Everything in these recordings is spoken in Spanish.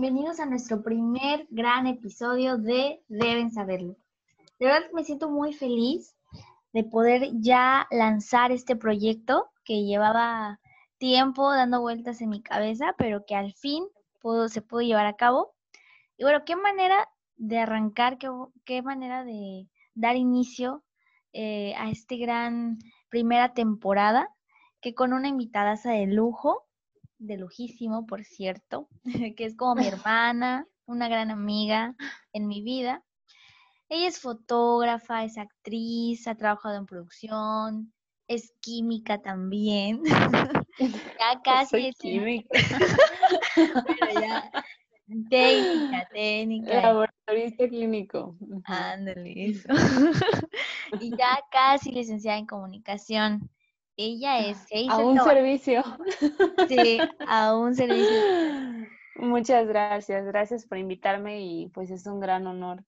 bienvenidos a nuestro primer gran episodio de Deben Saberlo. De verdad me siento muy feliz de poder ya lanzar este proyecto que llevaba tiempo dando vueltas en mi cabeza, pero que al fin se pudo llevar a cabo. Y bueno, qué manera de arrancar, qué, manera de dar inicio eh, a este gran primera temporada, que con una invitada de lujo, de lujísimo, por cierto, que es como mi hermana, una gran amiga en mi vida. Ella es fotógrafa, es actriz, ha trabajado en producción, es química también. ya casi es química. Pero ya técnica, técnica. Laboratorista clínico. Ándale, eso. y ya casi licenciada en comunicación. Ella es A un servicio. Sí, a un servicio. Muchas gracias, gracias por invitarme y pues es un gran honor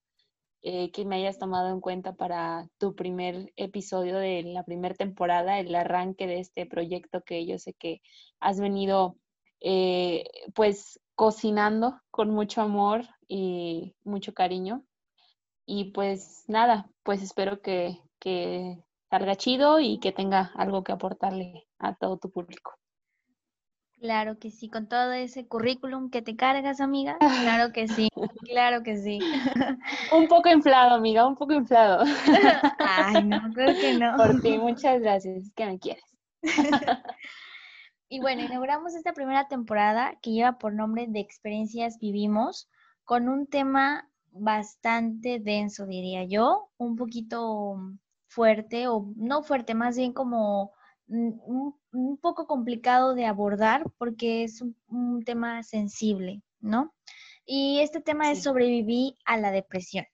eh, que me hayas tomado en cuenta para tu primer episodio de la primera temporada, el arranque de este proyecto que yo sé que has venido eh, pues cocinando con mucho amor y mucho cariño. Y pues nada, pues espero que, que salga chido y que tenga algo que aportarle a todo tu público. Claro que sí, con todo ese currículum que te cargas, amiga. Claro que sí, claro que sí. un poco inflado, amiga, un poco inflado. Ay, no, creo que no. Por ti, muchas gracias, que me quieres. y bueno, inauguramos esta primera temporada que lleva por nombre de Experiencias Vivimos, con un tema bastante denso, diría yo, un poquito fuerte, o no fuerte, más bien como un, poco complicado de abordar porque es un, tema sensible, ¿no? Y este tema es sobrevivir a la depresión.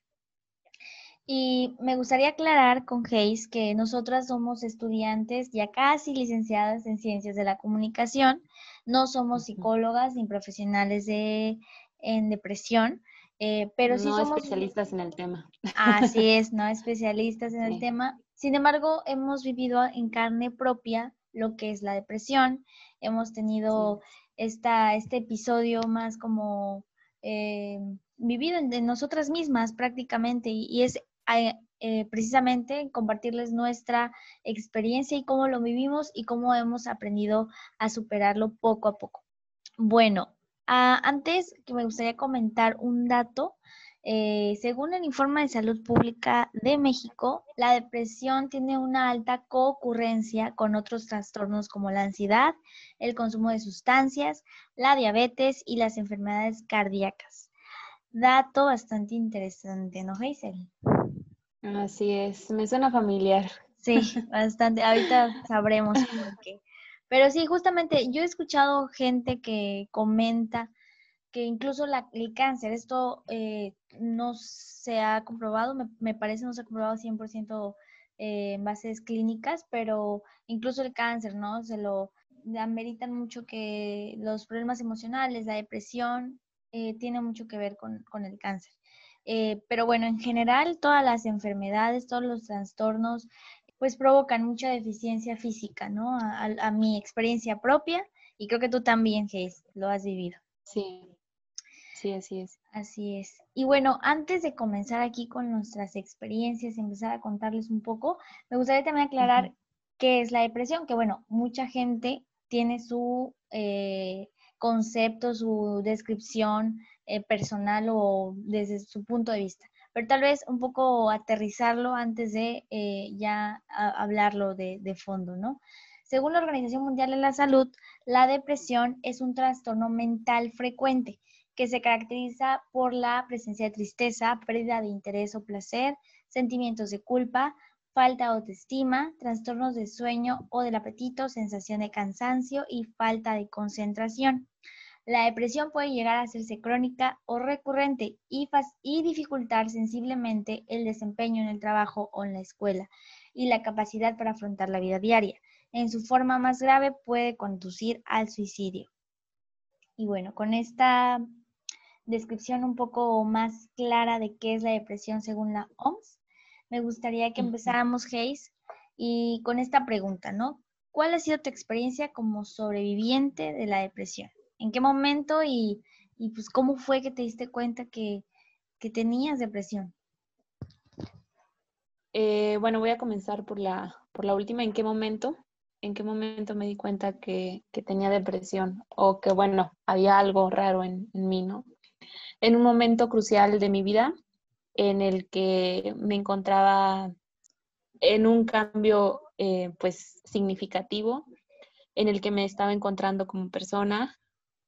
Y me gustaría aclarar con Hayes que nosotras somos estudiantes ya casi licenciadas en ciencias de la comunicación, no somos psicólogas ni profesionales de, en depresión, eh, pero sí somos especialistas en el tema. Así es, no especialistas en el tema. Sin embargo, hemos vivido en carne propia lo que es la depresión. Hemos tenido esta, este episodio más como eh, vivido en, nosotras mismas prácticamente y, es eh, precisamente compartirles nuestra experiencia y cómo lo vivimos y cómo hemos aprendido a superarlo poco a poco. Bueno, Ah, antes que me gustaría comentar un dato. Eh, según el informe de salud pública de México, la depresión tiene una alta concurrencia con otros trastornos como la ansiedad, el consumo de sustancias, la diabetes y las enfermedades cardíacas. Dato bastante interesante, ¿no, Hazel? Así es, me suena familiar. Sí, bastante. Ahorita sabremos por qué. Pero sí, justamente yo he escuchado gente que comenta que incluso el cáncer, esto eh, no se ha comprobado, me, parece no se ha comprobado 100% eh, en bases clínicas, pero incluso el cáncer, ¿no? Se lo ameritan mucho que los problemas emocionales, la depresión, eh, tiene mucho que ver con, con el cáncer. Eh, pero bueno, en general, todas las enfermedades, todos los trastornos pues provocan mucha deficiencia física, ¿no? A, mi experiencia propia y creo que tú también, Geis, lo has vivido. Sí, sí, así es. Así es. Y bueno, antes de comenzar aquí con nuestras experiencias y empezar a contarles un poco, me gustaría también aclarar qué es la depresión, que bueno, mucha gente tiene su eh, concepto, su descripción eh, personal o desde su punto de vista pero tal vez un poco aterrizarlo antes de eh, ya hablarlo de, de fondo, ¿no? Según la Organización Mundial de la Salud, la depresión es un trastorno mental frecuente que se caracteriza por la presencia de tristeza, pérdida de interés o placer, sentimientos de culpa, falta de autoestima, trastornos de sueño o del apetito, sensación de cansancio y falta de concentración. La depresión puede llegar a hacerse crónica o recurrente y, dificultar sensiblemente el desempeño en el trabajo o en la escuela y la capacidad para afrontar la vida diaria. En su forma más grave puede conducir al suicidio. Y bueno, con esta descripción un poco más clara de qué es la depresión según la OMS, me gustaría que empezáramos, Hayes, y con esta pregunta, ¿no? ¿Cuál ha sido tu experiencia como sobreviviente de la depresión? En qué momento y, y pues cómo fue que te diste cuenta que, que tenías depresión. Eh, bueno, voy a comenzar por la, por la última. ¿En qué momento? ¿En qué momento me di cuenta que, que tenía depresión? O que, bueno, había algo raro en, en, mí, ¿no? En un momento crucial de mi vida en el que me encontraba en un cambio, eh, pues, significativo, en el que me estaba encontrando como persona,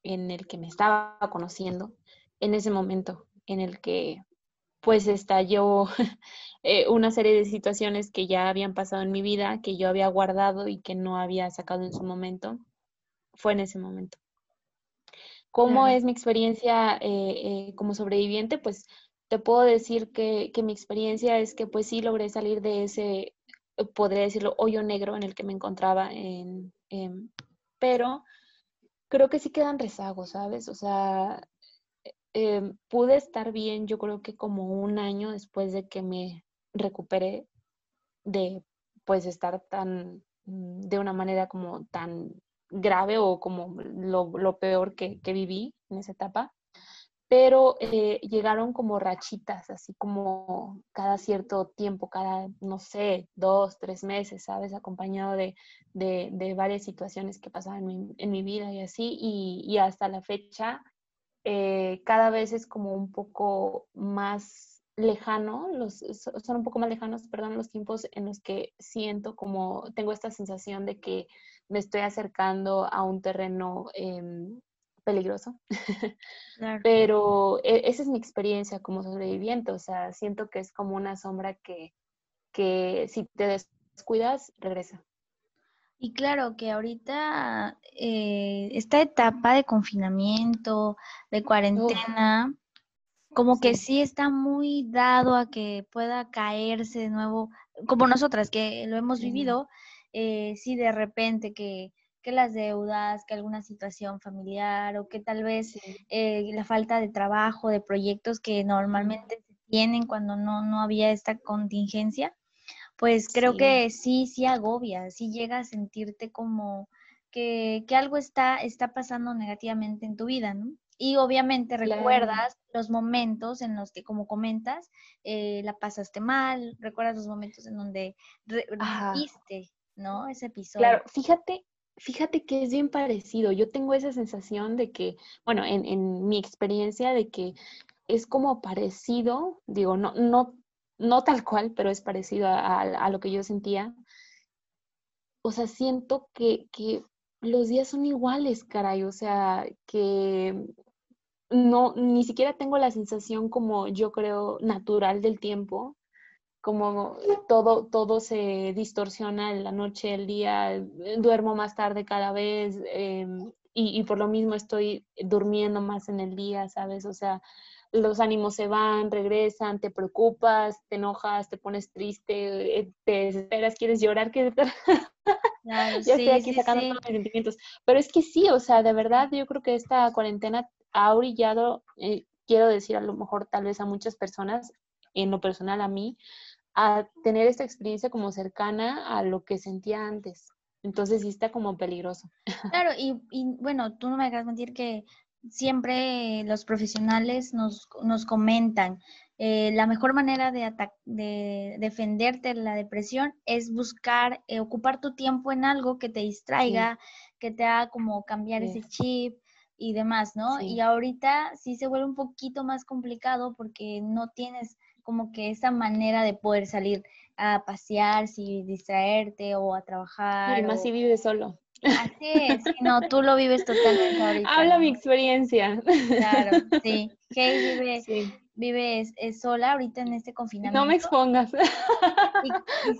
en el que me estaba conociendo, en ese momento en el que pues estalló eh, una serie de situaciones que ya habían pasado en mi vida, que yo había guardado y que no había sacado en su momento. Fue en ese momento. ¿Cómo es mi experiencia eh, eh, como sobreviviente? Pues te puedo decir que, mi experiencia es que pues sí logré salir de ese, podría decirlo, hoyo negro en el que me encontraba, en, pero creo que sí quedan rezagos, ¿sabes? O sea, Em, pude estar bien, yo creo que como un año después de que me recuperé de pues estar tan mm, de una manera como tan grave o como lo, peor que, viví en esa etapa. Pero eh, llegaron como rachitas, así como cada cierto tiempo, cada, no sé, dos, tres meses, ¿sabes? Acompañado de, varias situaciones que pasaban en mi, vida y así. Y, y hasta la fecha eh, cada vez es como un poco más lejano, los, son un poco más lejanos, perdón, los tiempos en los que siento como, tengo esta sensación de que me estoy acercando a un terreno em, peligroso. Pero e, esa es mi experiencia como sobreviviente, o sea, siento que es como una sombra que, que si te descuidas, regresa. Y claro que ahorita eh, esta etapa de confinamiento, de cuarentena, como que sí está muy dado a que pueda caerse de nuevo, como nosotras que lo hemos vivido, eh, sí de repente que, que, las deudas, que alguna situación familiar o que tal vez eh, la falta de trabajo, de proyectos que normalmente se tienen cuando no, no había esta contingencia, pues creo que sí, sí agobia, sí llega a sentirte como que, algo está, está pasando negativamente en tu vida, ¿no? Y obviamente recuerdas los momentos en los que, como comentas, eh, la pasaste mal, recuerdas los momentos en donde viste, ¿no? Ese episodio. Claro, fíjate, fíjate que es bien parecido. Yo tengo esa sensación de que, bueno, en, en mi experiencia de que es como parecido, digo, no, no no tal cual, pero es parecido a, lo que yo sentía. O sea, siento que, los días son iguales, caray, o sea, que no, ni siquiera tengo la sensación como yo creo natural del tiempo, como todo, todo se distorsiona en la noche, el día, duermo más tarde cada vez em, y, y, por lo mismo estoy durmiendo más en el día, ¿sabes? O sea, los ánimos se van, regresan, te preocupas, te enojas, te pones triste, eh, te desesperas, quieres llorar, que ya estoy aquí sacando todos mis sentimientos. Pero es que sí, o sea, de verdad yo creo que esta cuarentena ha brillado, eh, quiero decir a lo mejor tal vez a muchas personas, en lo personal a mí, a tener esta experiencia como cercana a lo que sentía antes. Entonces sí está como peligroso. Claro, y, y bueno, tú no me dejas mentir que siempre los profesionales nos, nos comentan, eh, la mejor manera de, de defenderte de la depresión es buscar, eh, ocupar tu tiempo en algo que te distraiga, que te haga como cambiar ese chip y demás, ¿no? Y ahorita sí se vuelve un poquito más complicado porque no tienes como que esa manera de poder salir a pasear, si distraerte o a trabajar. Y más si vives solo. Así es, no, tú lo vives totalmente ahorita. Habla mi experiencia. Claro, sí. Kay vive, vive sola ahorita en este confinamiento. No me expongas.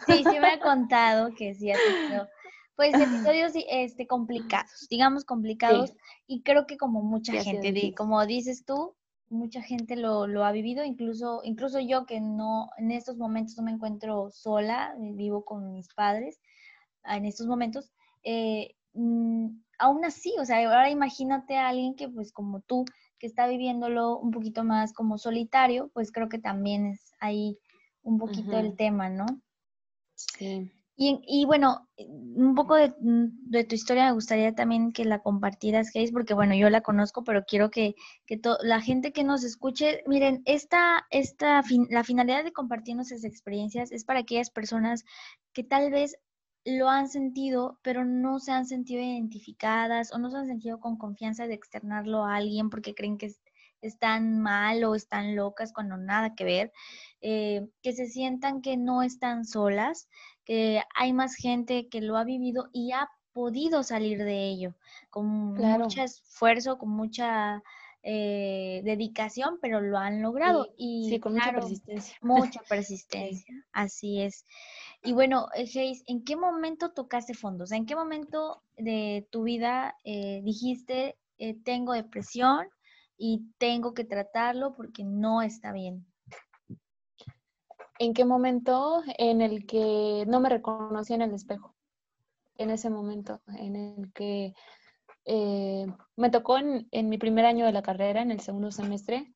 sí, sí me ha contado que sí ha tenido, pues episodios este, complicados, digamos complicados, y creo que como mucha gente, como dices tú, mucha gente lo, lo, ha vivido, incluso, incluso yo que no, en estos momentos no me encuentro sola, vivo con mis padres en estos momentos, eh, mm, aún así, o sea, ahora imagínate a alguien que pues como tú, que está viviéndolo un poquito más como solitario, pues creo que también es ahí un poquito el tema, ¿no? Sí. Y, bueno, un poco de, tu historia me gustaría también que la compartieras, Grace, porque bueno, yo la conozco, pero quiero que, que la gente que nos escuche, miren, esta, esta la finalidad de compartirnos esas experiencias es para aquellas personas que tal vez lo han sentido, pero no se han sentido identificadas o no se han sentido con confianza de externarlo a alguien porque creen que están mal o están locas cuando nada que ver, eh, que se sientan que no están solas, que hay más gente que lo ha vivido y ha podido salir de ello, con mucho esfuerzo, con mucha eh, dedicación, pero lo han logrado. y sí, con mucha persistencia. Mucha persistencia, así es. Y bueno, Geis, eh, ¿en qué momento tocaste fondo? O sea, ¿en qué momento de tu vida eh, dijiste, tengo depresión y tengo que tratarlo porque no está bien? ¿En qué momento en el que no me reconocí en el espejo? En ese momento en el que eh, me tocó en, mi primer año de la carrera, en el segundo semestre,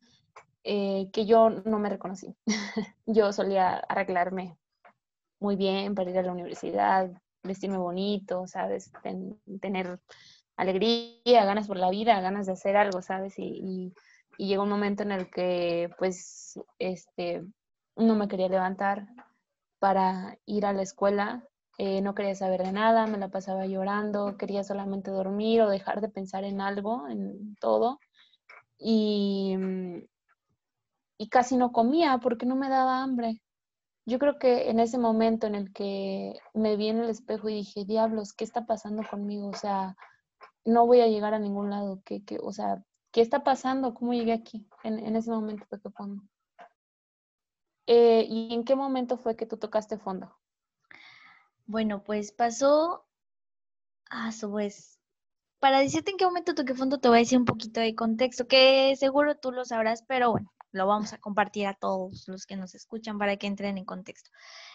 eh, que yo no me reconocí. yo solía arreglarme muy bien para ir a la universidad, vestirme bonito, ¿sabes? tener alegría, ganas por la vida, ganas de hacer algo, ¿sabes? Y, y, llegó un momento en el que, pues, este, no me quería levantar para ir a la escuela eh, no quería saber de nada, me la pasaba llorando, quería solamente dormir o dejar de pensar en algo, en todo. Y, mm, y casi no comía porque no me daba hambre. Yo creo que en ese momento en el que me vi en el espejo y dije, diablos, ¿qué está pasando conmigo? O sea, no voy a llegar a ningún lado. ¿Qué, qué, o sea, ¿qué está pasando? ¿Cómo llegué aquí? En, en ese momento toqué fondo. Eh, ¿Y en qué momento fue que tú tocaste fondo? Bueno, pues pasó a su vez. Para decirte en qué momento toqué fondo, te voy a decir un poquito de contexto, que seguro tú lo sabrás, pero bueno, lo vamos a compartir a todos los que nos escuchan para que entren en contexto.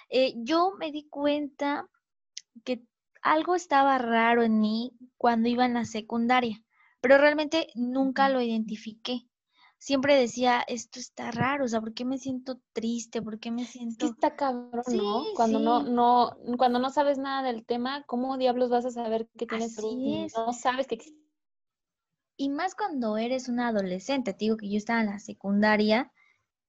Eh, yo me di cuenta que algo estaba raro en mí cuando iba en la secundaria, pero realmente nunca lo identifiqué siempre decía, esto está raro, o sea, ¿por qué me siento triste? ¿Por qué me siento...? Es está cabrón, ¿no? Cuando no, no, cuando no sabes nada del tema, ¿cómo diablos vas a saber que tienes Así No sabes que existe. Y más cuando eres una adolescente, te digo que yo estaba en la secundaria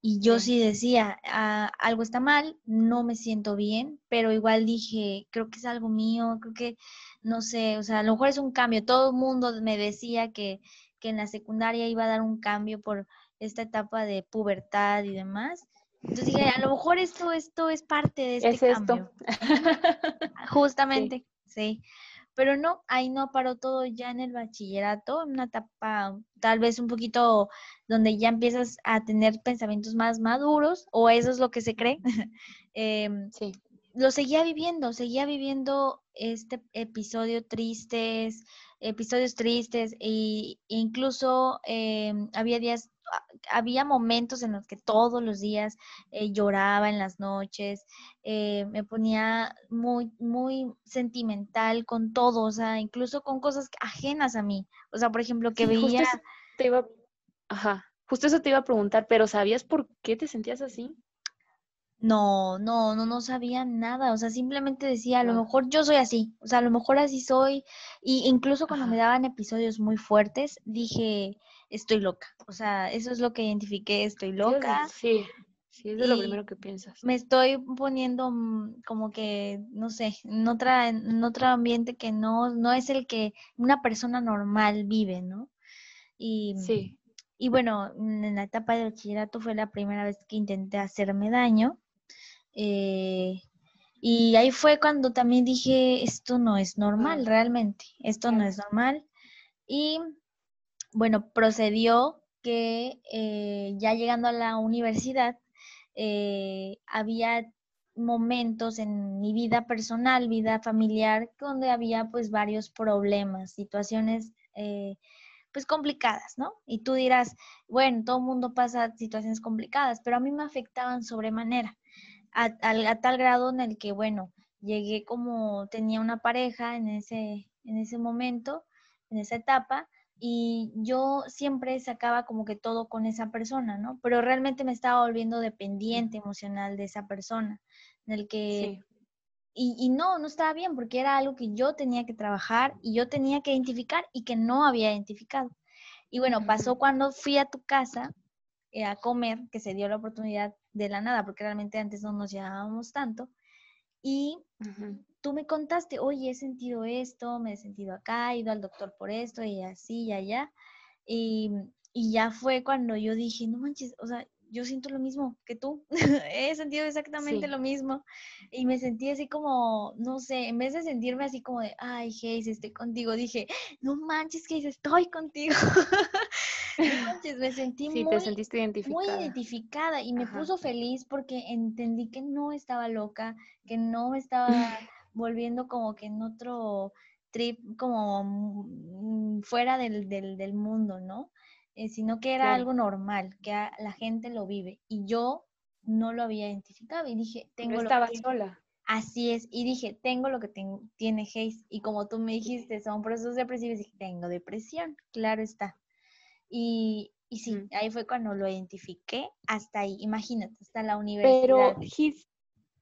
y yo sí, decía, ah, algo está mal, no me siento bien, pero igual dije, creo que es algo mío, creo que, no sé, o sea, a lo mejor es un cambio. Todo el mundo me decía que, que en la secundaria iba a dar un cambio por esta etapa de pubertad y demás. Entonces dije, a lo mejor esto, esto es parte de este cambio. Justamente, sí. Pero no, ahí no paró todo ya en el bachillerato, en una etapa tal vez un poquito donde ya empiezas a tener pensamientos más maduros, o eso es lo que se cree. Em, sí. Lo seguía viviendo, seguía viviendo este episodio tristes, episodios tristes e incluso em, había días, ah, había momentos en los que todos los días eh, lloraba en las noches, eh, me ponía muy, muy sentimental con todo, o sea, incluso con cosas ajenas a mí. O sea, por ejemplo, que veía... te iba... Ajá, justo eso te iba a preguntar, pero ¿sabías por qué te sentías así? No, no, no, no sabía nada, o sea, simplemente decía, a lo mejor yo soy así, o sea, a lo mejor así soy, y incluso cuando me daban episodios muy fuertes, dije, estoy loca, o sea, eso es lo que identifiqué, estoy loca. Sí, sí, es lo primero que piensas. Me estoy poniendo mm, como que, no sé, en, otra, en otro ambiente que no, no es el que una persona normal vive, ¿no? Y, sí. Y bueno, en la etapa de bachillerato fue la primera vez que intenté hacerme daño. Eh, y ahí fue cuando también dije, esto no es normal realmente, esto no es normal. Y bueno, procedió que eh, ya llegando a la universidad, eh, había momentos en mi vida personal, vida familiar, donde había pues varios problemas, situaciones pues complicadas, ¿no? Y tú dirás, bueno, todo el mundo pasa situaciones complicadas, pero a mí me afectaban sobremanera a, tal grado en el que, bueno, llegué como tenía una pareja en ese, en ese momento, en esa etapa, y yo siempre sacaba como que todo con esa persona, ¿no? Pero realmente me estaba volviendo dependiente emocional de esa persona, en el que y, no, no estaba bien porque era algo que yo tenía que trabajar y yo tenía que identificar y que no había identificado. Y bueno, pasó cuando fui a tu casa eh, a comer, que se dio la oportunidad de la nada, porque realmente antes no nos llevábamos tanto. Y tú me contaste, oye, he sentido esto, me he sentido acá, he ido al doctor por esto y así y allá. Y, y ya fue cuando yo dije, no manches, o sea, yo siento lo mismo que tú, he sentido exactamente lo mismo y me sentí así como, no sé, en vez de sentirme así como de, ay, Hayes, estoy contigo, dije, no manches, Hayes, estoy contigo. me sentí muy, te sentiste identificada. muy identificada y me puso feliz porque entendí que no estaba loca, que no estaba volviendo como que en otro trip como mm, fuera del, del, del mundo, ¿no? Eh, sino que era algo normal, que la gente lo vive. Y yo no lo había identificado y dije, tengo no estaba sola. Así es, y dije, tengo lo que tengo, tiene Hayes. Y como tú me dijiste, son procesos depresivos, dije, tengo depresión, claro está. Y, y sí, ahí fue cuando lo identifiqué, hasta ahí, imagínate, hasta la universidad. Pero,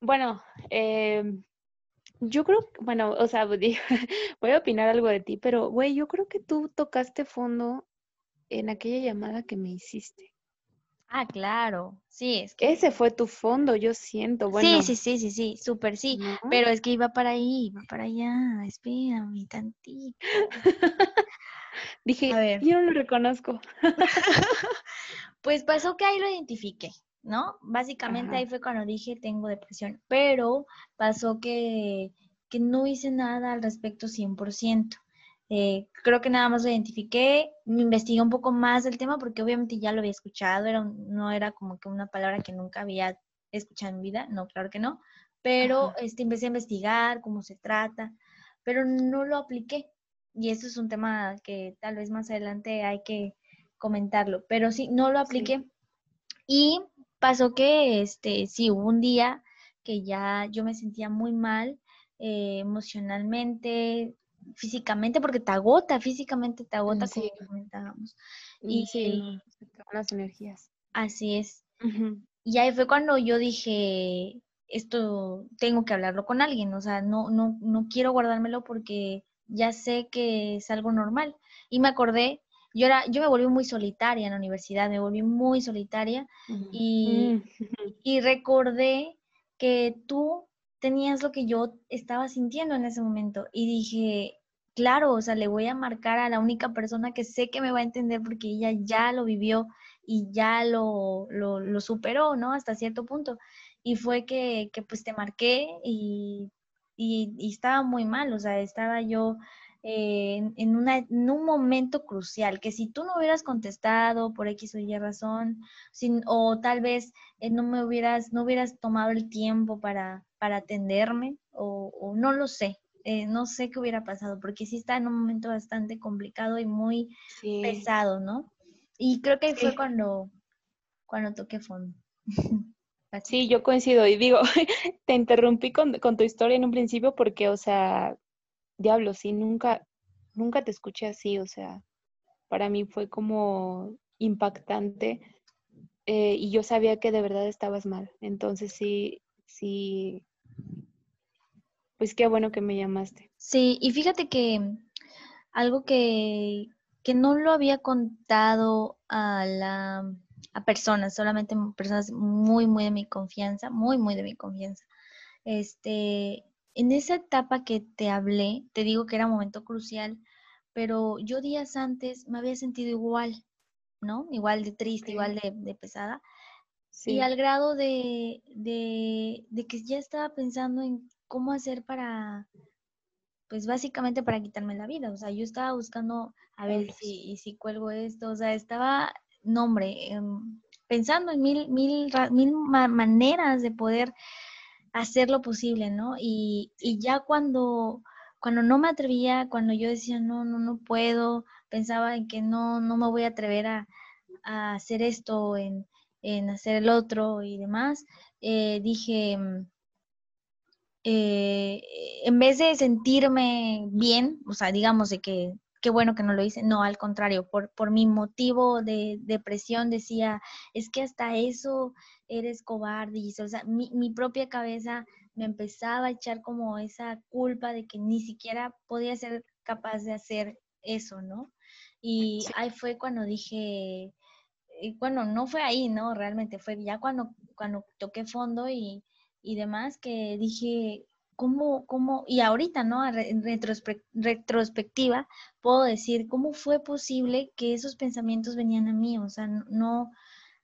bueno, em, yo creo, bueno, o sea, voy a opinar algo de ti, pero, güey, yo creo que tú tocaste fondo en aquella llamada que me hiciste. Ah, claro, sí, es que... Ese fue tu fondo, yo siento, bueno. Sí, sí, sí, sí, sí, súper sí, pero es que iba para ahí, iba para allá, espérame tantito. Dije, A ver. yo no lo reconozco. pues pasó que ahí lo identifiqué, ¿no? Básicamente ahí fue cuando dije tengo depresión, pero pasó que, que no hice nada al respecto 100%. Eh, creo que nada más lo identifiqué, me investigué un poco más del tema porque obviamente ya lo había escuchado, era no era como que una palabra que nunca había escuchado en mi vida, no, claro que no, pero este, empecé a investigar cómo se trata, pero no lo apliqué. Y eso es un tema que tal vez más adelante hay que comentarlo, pero sí, no lo apliqué. Y pasó que, este, sí, hubo un día que ya yo me sentía muy mal eh, emocionalmente, físicamente, porque te agota, físicamente te agota, como comentábamos. Y sí, las energías. Así es. Y ahí fue cuando yo dije, esto tengo que hablarlo con alguien, o sea, no, no, no quiero guardármelo porque ya sé que es algo normal. Y me acordé, yo era, yo me volví muy solitaria en la universidad, me volví muy solitaria y, mm. y recordé que tú tenías lo que yo estaba sintiendo en ese momento y dije, claro, o sea, le voy a marcar a la única persona que sé que me va a entender porque ella ya lo vivió y ya lo, lo, superó, ¿no? Hasta cierto punto. Y fue que, que pues te marqué y, y, estaba muy mal, o sea, estaba yo en, en, una, en, un momento crucial, que si tú no hubieras contestado por X o Y razón, sin, o tal vez eh, no me hubieras, no hubieras tomado el tiempo para, para atenderme, o, o no lo sé, eh, no sé qué hubiera pasado, porque sí está en un momento bastante complicado y muy pesado, ¿no? Y creo que fue cuando, cuando toqué fondo. sí, yo coincido y digo, te interrumpí con, con, tu historia en un principio porque, o sea, diablo, sí, nunca, nunca te escuché así, o sea, para mí fue como impactante eh, y yo sabía que de verdad estabas mal, entonces sí, sí, pues qué bueno que me llamaste. Sí, y fíjate que algo que, que no lo había contado a la a personas, solamente personas muy, muy de mi confianza, muy, muy de mi confianza. Este, en esa etapa que te hablé, te digo que era un momento crucial, pero yo días antes me había sentido igual, ¿no? Igual de triste, igual de, pesada. Y al grado de, de, de, que ya estaba pensando en cómo hacer para, pues básicamente para quitarme la vida. O sea, yo estaba buscando a ver si, si cuelgo esto. O sea, estaba, no hombre, em, pensando en mil, mil, mil maneras de poder hacer lo posible, ¿no? Y, y ya cuando, cuando no me atrevía, cuando yo decía, no, no, no puedo, pensaba en que no, no me voy a atrever a, hacer esto, en, en, hacer el otro y demás, eh, dije, eh, en vez de sentirme bien, o sea, digamos de que qué bueno que no lo hice, no, al contrario, por, por mi motivo de depresión decía, es que hasta eso eres cobarde, o sea, mi, mi propia cabeza me empezaba a echar como esa culpa de que ni siquiera podía ser capaz de hacer eso, ¿no? Y ahí fue cuando dije, bueno, no fue ahí, ¿no? Realmente fue ya cuando, cuando toqué fondo y, y demás que dije, ¿cómo, cómo, y ahorita, ¿no? En retrospectiva, puedo decir, ¿cómo fue posible que esos pensamientos venían a mí? O sea, no,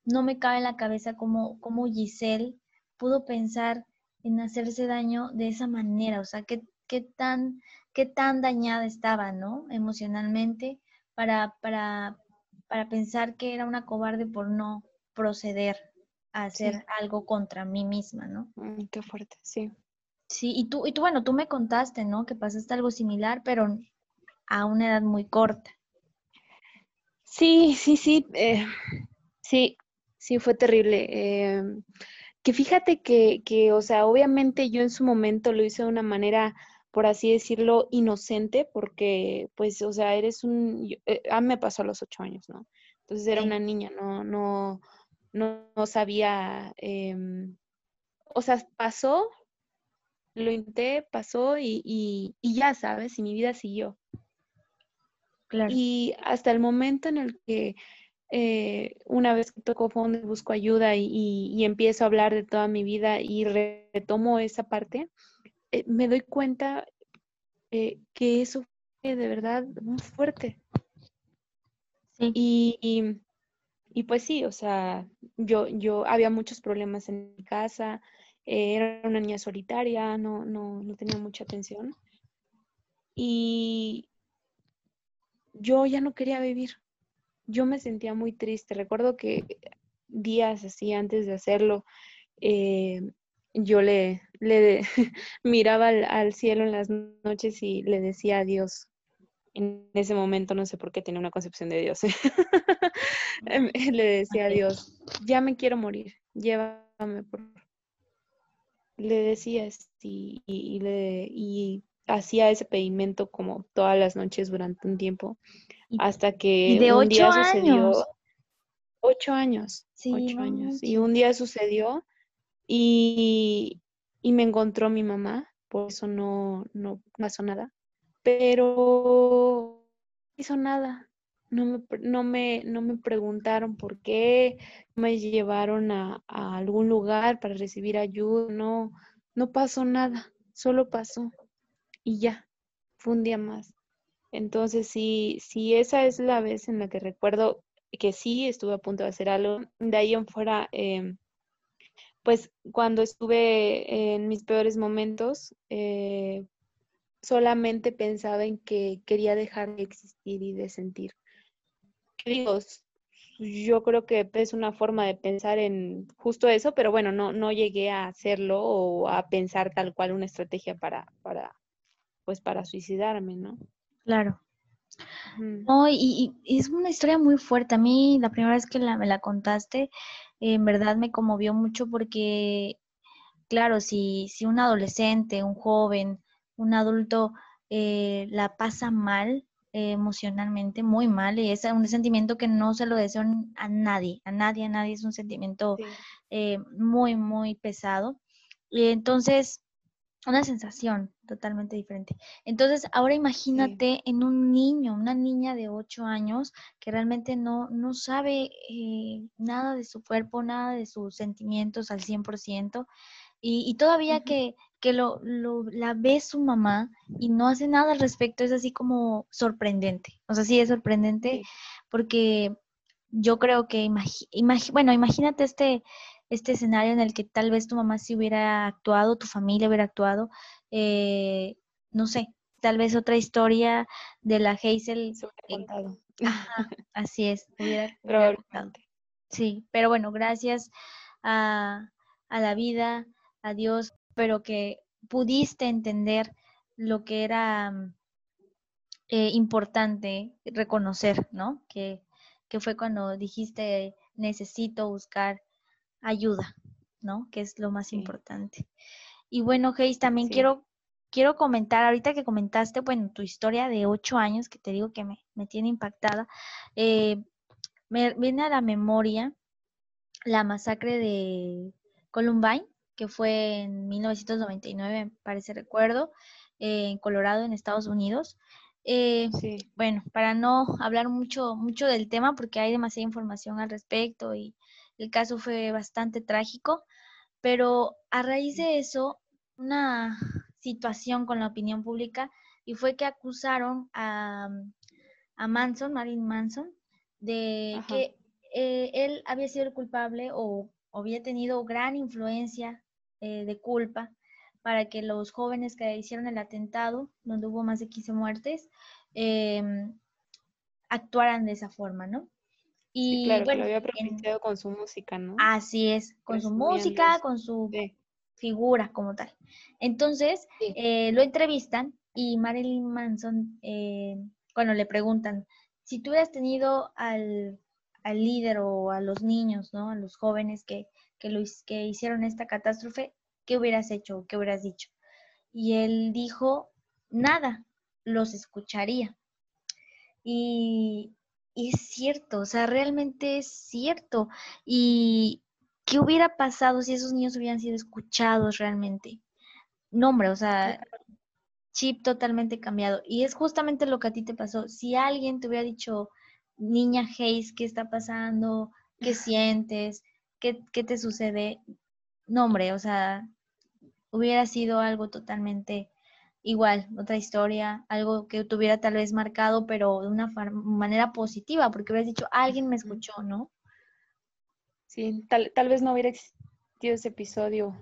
no me cabe en la cabeza cómo, cómo Giselle pudo pensar en hacerse daño de esa manera, o sea, qué, qué, tan, qué tan dañada estaba, ¿no? Emocionalmente para, para, para pensar que era una cobarde por no proceder a hacer algo contra mí misma, ¿no? Mm, qué fuerte, sí. Sí, y tú, y tú, bueno, tú me contaste, ¿no? Que pasaste algo similar, pero a una edad muy corta. Sí, sí, sí, eh, sí, sí, fue terrible. Eh, que fíjate que, que, o sea, obviamente yo en su momento lo hice de una manera, por así decirlo, inocente, porque, pues, o sea, eres un, eh, a mí me pasó a los ocho años, ¿no? Entonces era una niña, no, no, no, sabía, em, o sea, pasó, lo intenté, pasó y, y, ya, ¿sabes? Y mi vida siguió. Claro. Y hasta el momento en el que eh, una vez que toco fondo y busco ayuda y, empiezo a hablar de toda mi vida y retomo esa parte, eh, me doy cuenta eh, que eso fue de verdad muy fuerte. Sí. Y, y, pues sí, o sea, yo, yo había muchos problemas en mi casa, era una niña solitaria, no, no, no tenía mucha atención. Y yo ya no quería vivir yo me sentía muy triste. Recuerdo que días así antes de hacerlo, eh, yo le, le miraba al, cielo en las noches y le decía a Dios. En ese momento no sé por qué tenía una concepción de Dios. Le decía a Dios, ya me quiero morir, llévame por le decía y, y, le, y hacía ese pedimento como todas las noches durante un tiempo hasta que de un día sucedió ocho años, sí, ocho años. Y un día sucedió y, me encontró mi mamá, por eso no, no pasó nada. Pero no hizo nada. No me, no me, no me preguntaron por qué, me llevaron a, algún lugar para recibir ayuda, no, no pasó nada, solo pasó y ya, fue un día más. Entonces, sí, sí, esa es la vez en la que recuerdo que sí estuve a punto de hacer algo. De ahí en fuera, em, pues cuando estuve en mis peores momentos, eh, solamente pensaba en que quería dejar de existir y de sentir. Digo, yo creo que es una forma de pensar en justo eso, pero bueno, no, no llegué a hacerlo o a pensar tal cual una estrategia para, para, pues para suicidarme, ¿no? Claro. No, y, es una historia muy fuerte. A mí, la primera vez que me la contaste, en verdad me conmovió mucho porque, claro, si, si un adolescente, un joven, un adulto eh, la pasa mal eh, emocionalmente, muy mal, y es un sentimiento que no se lo deseo a nadie, a nadie, a nadie, es un sentimiento eh, muy, muy pesado. Y entonces, una sensación totalmente diferente. Entonces, ahora imagínate en un niño, una niña de 8 años que realmente no, no sabe eh, nada de su cuerpo, nada de sus sentimientos al 100%, y, y todavía que, que lo, lo, la ve su mamá y no hace nada al respecto, es así como sorprendente. O sea, sí es sorprendente porque yo creo que, bueno, imagínate este este escenario en el que tal vez tu mamá sí hubiera actuado, tu familia hubiera actuado, eh, no sé, tal vez otra historia de la Hazel. así es, Sí, pero bueno, gracias a, la vida, a Dios, pero que pudiste entender lo que era eh, importante reconocer, ¿no? Que, que fue cuando dijiste, necesito buscar ayuda, ¿no? Que es lo más importante. Y bueno, Geis, también quiero, quiero comentar, ahorita que comentaste, bueno, tu historia de ocho años, que te digo que me, tiene impactada, eh, me viene a la memoria la masacre de Columbine, que fue en 1999, parece recuerdo, eh, en Colorado, en Estados Unidos. Eh, bueno, para no hablar mucho, mucho del tema, porque hay demasiada información al respecto y el caso fue bastante trágico, pero a raíz de eso, una situación con la opinión pública y fue que acusaron a, a Manson, Marilyn Manson, de que eh, él había sido el culpable o, había tenido gran influencia eh, de culpa para que los jóvenes que hicieron el atentado, donde hubo más de 15 muertes, em, actuaran de esa forma, ¿no? Y claro, que lo había propiciado con su música, ¿no? Así es, con su música, con su figura como tal. Entonces, eh, lo entrevistan y Marilyn Manson, cuando le preguntan, si tú hubieras tenido al al líder o a los niños, ¿no? A los jóvenes que, que, que hicieron esta catástrofe, ¿qué hubieras hecho? ¿Qué hubieras dicho? Y él dijo, nada, los escucharía. Y, y es cierto, o sea, realmente es cierto. ¿Y qué hubiera pasado si esos niños hubieran sido escuchados realmente? No, hombre, o sea, chip totalmente cambiado. Y es justamente lo que a ti te pasó. Si alguien te hubiera dicho, niña Hayes, ¿qué está pasando? ¿Qué sientes? ¿Qué, te sucede? No, hombre, o sea, hubiera sido algo totalmente igual, otra historia, algo que tuviera tal vez marcado, pero de una manera positiva, porque hubieras dicho, alguien me escuchó, ¿no? Sí, tal, tal vez no hubiera existido ese episodio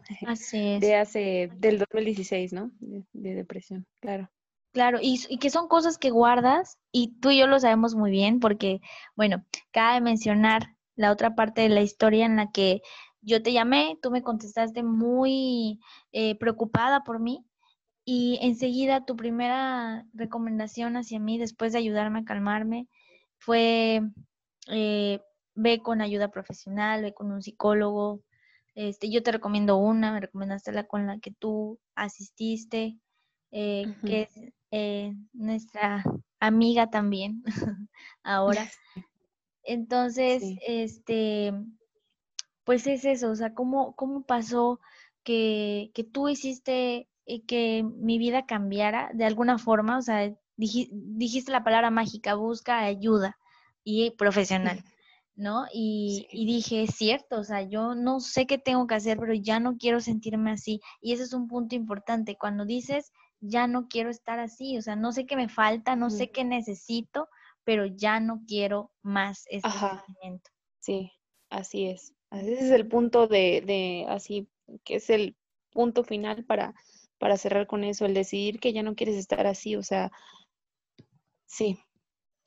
de hace, del 2016, ¿no? de depresión, claro. Claro, y, que son cosas que guardas y tú y yo lo sabemos muy bien porque, bueno, cabe mencionar la otra parte de la historia en la que yo te llamé, tú me contestaste muy eh, preocupada por mí y enseguida tu primera recomendación hacia mí después de ayudarme a calmarme fue eh, ve con ayuda profesional, ve con un psicólogo. Este, yo te recomiendo una, me recomendaste la con la que tú asististe, eh, que es eh, nuestra amiga también ahora. Entonces, este, pues es eso, o sea, ¿cómo, cómo pasó que, que tú hiciste eh, que mi vida cambiara de alguna forma? O sea, dijiste la palabra mágica, busca ayuda y profesional. ¿no? Y, y, dije, es cierto, o sea, yo no sé qué tengo que hacer, pero ya no quiero sentirme así. Y ese es un punto importante. Cuando dices, ya no quiero estar así, o sea, no sé qué me falta, no sé qué necesito, pero ya no quiero más este sentimiento. Sí, así es. Ese es el punto de, de, así, que es el punto final para, para cerrar con eso, el decidir que ya no quieres estar así, o sea, sí,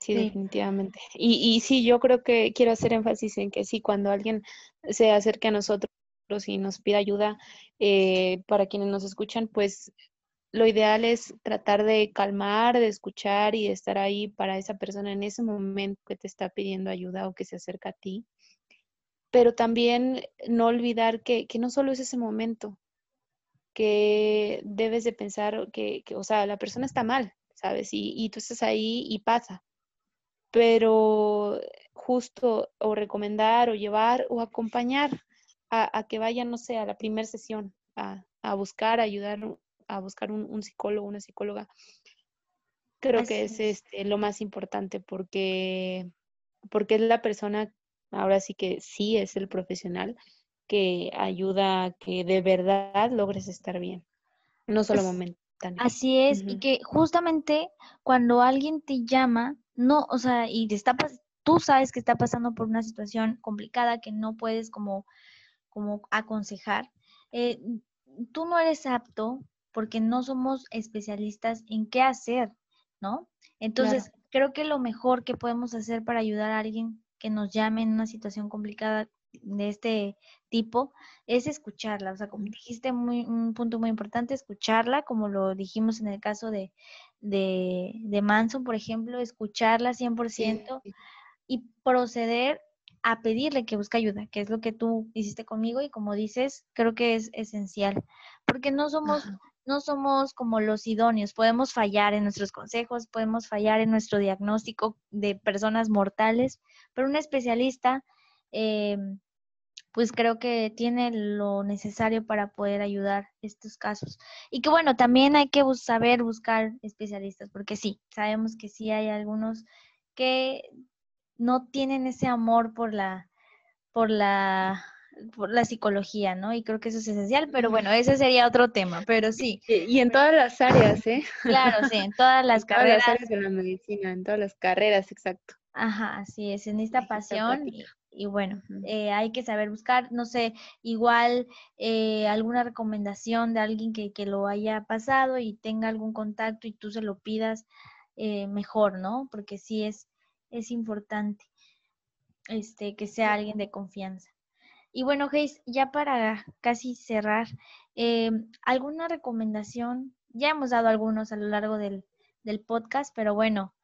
sí, definitivamente. Y, y sí, yo creo que quiero hacer énfasis en que sí, cuando alguien se acerque a nosotros y nos pida ayuda, eh, para quienes nos escuchan, pues lo ideal es tratar de calmar, de escuchar y de estar ahí para esa persona en ese momento que te está pidiendo ayuda o que se acerca a ti. Pero también no olvidar que, no solo es ese momento, que debes de pensar que, o sea, la persona está mal, ¿sabes? Y, y tú estás ahí y pasa. Pero justo o recomendar o llevar o acompañar a, que vayan, no sé, a la primera sesión, a, a buscar, a ayudar a buscar un, psicólogo, una psicóloga. Creo que es, este, lo más importante porque, porque es la persona, ahora sí que sí es el profesional que ayuda a que de verdad logres estar bien, no solo momentáneamente. Así es, y que justamente cuando alguien te llama, no, o sea, y te está tú sabes que está pasando por una situación complicada que no puedes como, como aconsejar, eh, tú no eres apto porque no somos especialistas en qué hacer, ¿no? Entonces, creo que lo mejor que podemos hacer para ayudar a alguien que nos llame en una situación complicada de este tipo es escucharla. O sea, como dijiste, muy, un punto muy importante, escucharla, como lo dijimos en el caso de, de, Manson, por ejemplo, escucharla 100% y proceder a pedirle que busque ayuda, que es lo que tú hiciste conmigo y como dices, creo que es esencial, porque no somos, no somos como los idóneos, podemos fallar en nuestros consejos, podemos fallar en nuestro diagnóstico de personas mortales, pero un especialista eh, pues creo que tiene lo necesario para poder ayudar estos casos. Y que bueno, también hay que saber buscar especialistas, porque sí, sabemos que sí hay algunos que no tienen ese amor por la, por la por la psicología, ¿no? Y creo que eso es esencial, pero bueno, ese sería otro tema, pero sí. Y, en todas las áreas, ¿eh? Claro, sí, en todas las carreras. Todas las áreas de la medicina, en todas las carreras, exacto. Ajá, así es, en esta pasión y, bueno, eh, hay que saber buscar, no sé, igual eh, alguna recomendación de alguien que, que, lo haya pasado y tenga algún contacto y tú se lo pidas eh, mejor, ¿no? Porque sí es, es importante este, que sea alguien de confianza. Y bueno, Geis, ya para casi cerrar, eh, ¿alguna recomendación? Ya hemos dado algunos a lo largo del, podcast, pero bueno,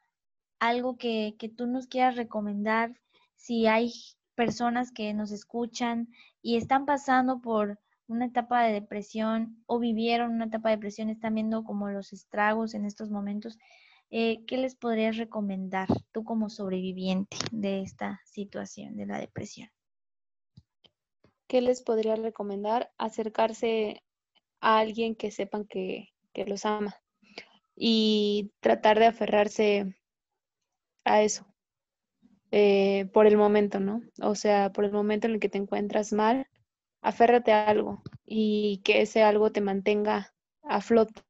algo que, que tú nos quieras recomendar, si hay personas que nos escuchan y están pasando por una etapa de depresión o vivieron una etapa de depresión, están viendo como los estragos en estos momentos, eh, ¿qué les podrías recomendar tú como sobreviviente de esta situación de la depresión? ¿Qué les podría recomendar? Acercarse a alguien que sepan que, los ama y tratar de aferrarse a eso eh, por el momento, ¿no? O sea, por el momento en el que te encuentras mal, aférrate a algo y que ese algo te mantenga a flote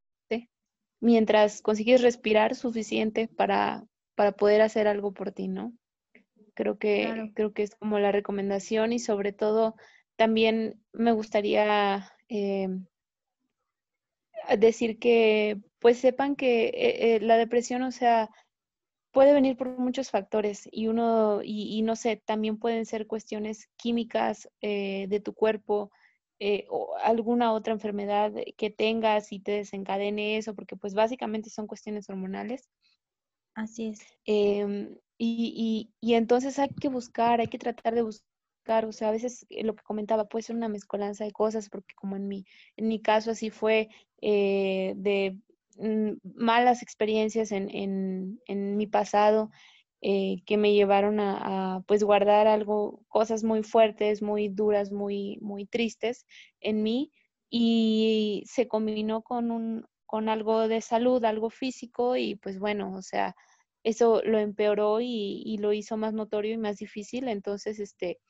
mientras consigues respirar suficiente para, para poder hacer algo por ti, ¿no? Creo que, creo que es como la recomendación y sobre todo también me gustaría eh, decir que pues sepan que eh, eh, la depresión, o sea, puede venir por muchos factores y uno, y, no sé, también pueden ser cuestiones químicas de tu cuerpo o alguna otra enfermedad que tengas y te desencadene eso, porque pues básicamente son cuestiones hormonales. Así es. Em, y, y, entonces hay que buscar, hay que tratar de buscar o sea, a veces eh, lo que comentaba puede ser una mezcolanza de cosas, porque como en mi, en mi caso así fue eh, de mm, malas experiencias en, en, mi pasado eh, que me llevaron a, a, pues guardar algo, cosas muy fuertes, muy duras, muy, muy tristes en mí y se combinó con un, con algo de salud, algo físico y pues bueno, o sea, eso lo empeoró y, y, lo hizo más notorio y más difícil. Entonces, este,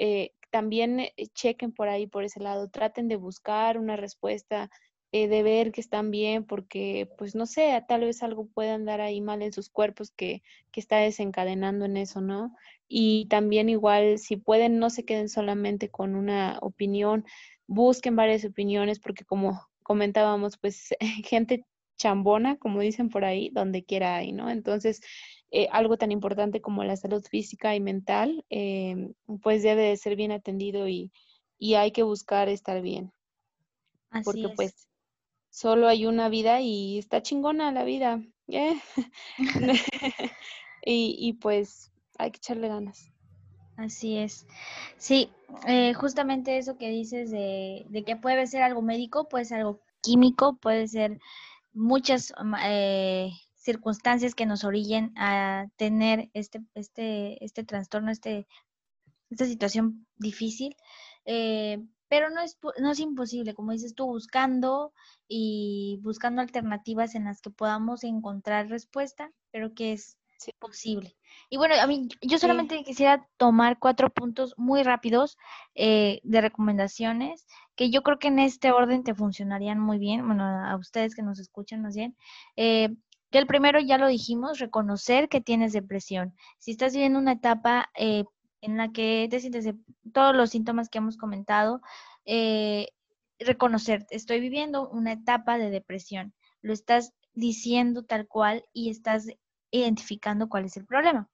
eh, también eh, chequen por ahí, por ese lado, traten de buscar una respuesta, eh, de ver que están bien, porque pues no sé, tal vez algo pueda andar ahí mal en sus cuerpos que, que está desencadenando en eso, ¿no? Y también igual, si pueden, no se queden solamente con una opinión, busquen varias opiniones, porque como comentábamos, pues gente chambona, como dicen por ahí, donde quiera hay, ¿no? Entonces, eh, algo tan importante como la salud física y mental, eh, pues debe de ser bien atendido y, hay que buscar estar bien. Así porque pues solo hay una vida y está chingona la vida. ¿eh? y, pues hay que echarle ganas. Así es. Sí, justamente eso que dices de, de, que puede ser algo médico, puede ser algo químico, puede ser muchas eh, circunstancias que nos orillen a tener este, este, este trastorno, este, esta situación difícil. Eh, pero no es, no es imposible, como dices tú, buscando y buscando alternativas en las que podamos encontrar respuesta, pero que es posible. Y bueno, a mí, yo solamente quisiera tomar cuatro puntos muy rápidos eh, de recomendaciones que yo creo que en este orden te funcionarían muy bien, bueno, a ustedes que nos escuchan más bien. Eh, el primero ya lo dijimos, reconocer que tienes depresión. Si estás viviendo una etapa eh, en la que te sientes de todos los síntomas que hemos comentado, eh, reconocer, estoy viviendo una etapa de depresión. Lo estás diciendo tal cual y estás identificando cuál es el problema.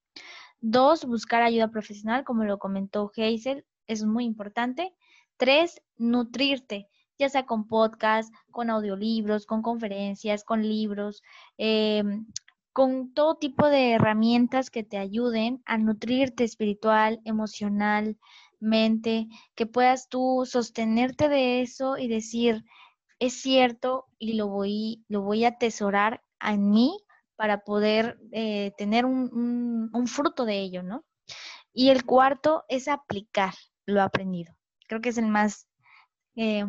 Dos, buscar ayuda profesional, como lo comentó Hazel, es muy importante. Tres, nutrirte, ya sea con podcast, con audiolibros, con conferencias, con libros, em, con todo tipo de herramientas que te ayuden a nutrirte espiritual, emocionalmente, que puedas tú sostenerte de eso y decir, es cierto y lo voy, lo voy a atesorar en mí para poder eh, tener un, fruto de ello, ¿no? Y el cuarto es aplicar lo aprendido. creo que es el más, eh,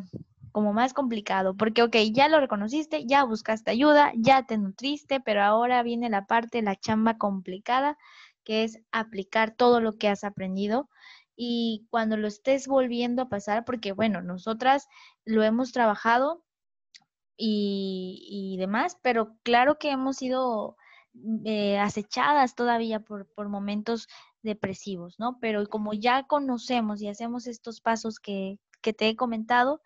como más complicado, porque, ok, ya lo reconociste, ya buscaste ayuda, ya te nutriste, pero ahora viene la parte, la chamba complicada, que es aplicar todo lo que has aprendido. Y cuando lo estés volviendo a pasar, porque bueno, nosotras lo hemos trabajado y, demás, pero claro que hemos sido eh, acechadas todavía por, por momentos depresivos, ¿no? Pero como ya conocemos y hacemos estos pasos que, que te he comentado,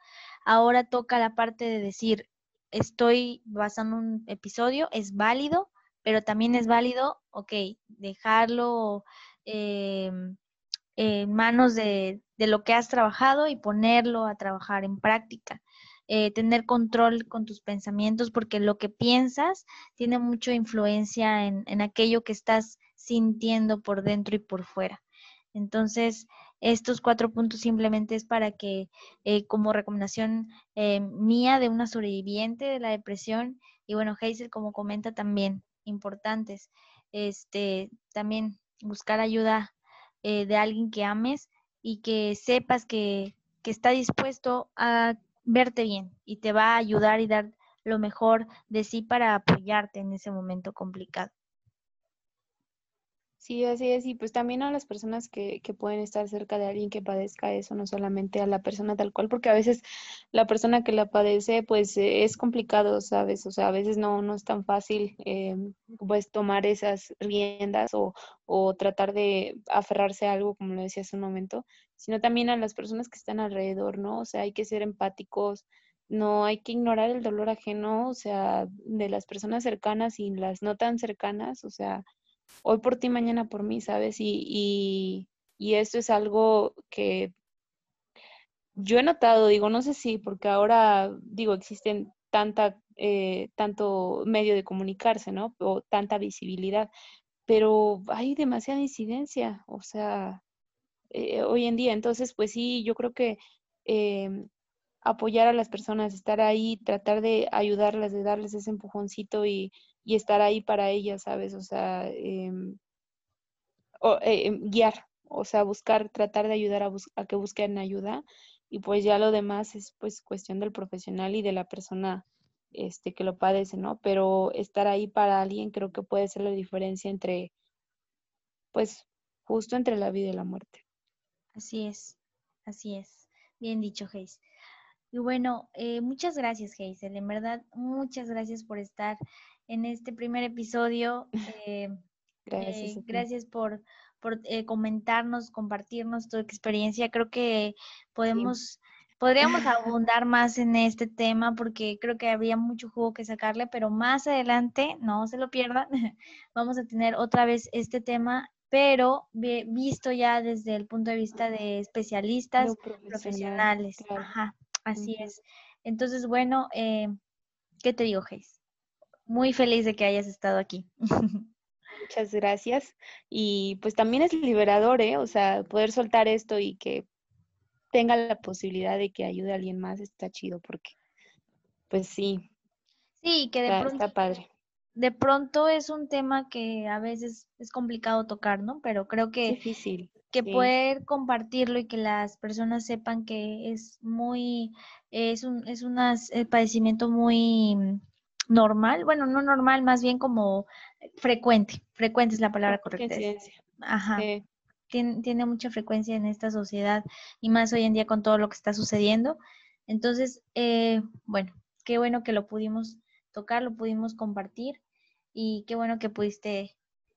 ahora toca la parte de decir, estoy basando un episodio, es válido, pero también es válido, ok, dejarlo em, en manos de, de, lo que has trabajado y ponerlo a trabajar en práctica. Eh, tener control con tus pensamientos, porque lo que piensas tiene mucha influencia en, en aquello que estás sintiendo por dentro y por fuera. Entonces, estos cuatro puntos simplemente es para que, eh, como recomendación eh, mía de una sobreviviente de la depresión, y bueno, Hazel, como comenta también, importantes, este, también buscar ayuda de alguien que ames y que sepas que, que está dispuesto a verte bien y te va a ayudar y dar lo mejor de sí para apoyarte en ese momento complicado. Sí, así es. Y pues también a las personas que, que pueden estar cerca de alguien que padezca eso, no solamente a la persona tal cual, porque a veces la persona que la padece, pues eh, es complicado, ¿sabes? O sea, a veces no, no es tan fácil, eh, pues, tomar esas riendas o, o tratar de aferrarse a algo, como lo decía hace un momento, sino también a las personas que están alrededor, ¿no? O sea, hay que ser empáticos, no hay que ignorar el dolor ajeno, o sea, de las personas cercanas y las no tan cercanas, o sea, hoy por ti, mañana por mí, ¿sabes? Y, y, y esto es algo que yo he notado, digo, no sé si, porque ahora, digo, existen tanta, eh, tanto medio de comunicarse, ¿no? O tanta visibilidad, pero hay demasiada incidencia, o sea, eh, hoy en día. Entonces, pues sí, yo creo que em, apoyar a las personas, estar ahí, tratar de ayudarlas, de darles ese empujoncito y, y estar ahí para ellas, ¿sabes? O sea, em, eh, em, guiar, o sea, buscar, tratar de ayudar a, que busquen ayuda y pues ya lo demás es pues cuestión del profesional y de la persona este que lo padece, ¿no? Pero estar ahí para alguien creo que puede ser la diferencia entre pues justo entre la vida y la muerte. Así es, así es. Bien dicho, Geis. Y bueno, eh, muchas gracias, Hazel. En verdad, muchas gracias por estar en este primer episodio. Eh, gracias. Eh, gracias por, por eh, comentarnos, compartirnos tu experiencia. Creo que podemos, podríamos abundar más en este tema porque creo que había mucho jugo que sacarle, pero más adelante, no se lo pierdan, vamos a tener otra vez este tema pero visto ya desde el punto de vista de especialistas profesionales. Ajá. Así es. Entonces, bueno, eh, ¿qué te digo, Geis? Muy feliz de que hayas estado aquí. Muchas gracias. Y pues también es liberador, ¿eh? O sea, poder soltar esto y que tenga la posibilidad de que ayude a alguien más está chido porque, pues sí. Sí, que de pronto. Está padre. De pronto es un tema que a veces es complicado tocar, ¿no? Pero creo que. Difícil que poder compartirlo y que las personas sepan que es muy, es un, es un eh, padecimiento muy normal, bueno, no normal, más bien como frecuente, frecuente es la palabra correcta. Ajá. Tiene, tiene mucha frecuencia en esta sociedad y más hoy en día con todo lo que está sucediendo. Entonces, eh, bueno, qué bueno que lo pudimos tocar, lo pudimos compartir y qué bueno que pudiste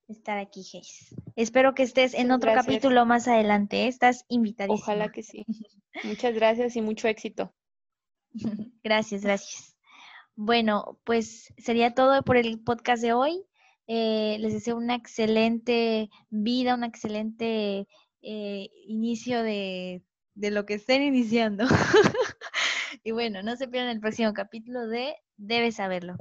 estar aquí, Geis. Espero que estés en otro capítulo más adelante. Estás invitadísima. Ojalá que sí. Muchas gracias y mucho éxito. gracias, gracias. Bueno, pues sería todo por el podcast de hoy. Eh, les deseo una excelente vida, un excelente eh, inicio de, de lo que estén iniciando. y bueno, no se pierdan el próximo capítulo de Debes saberlo.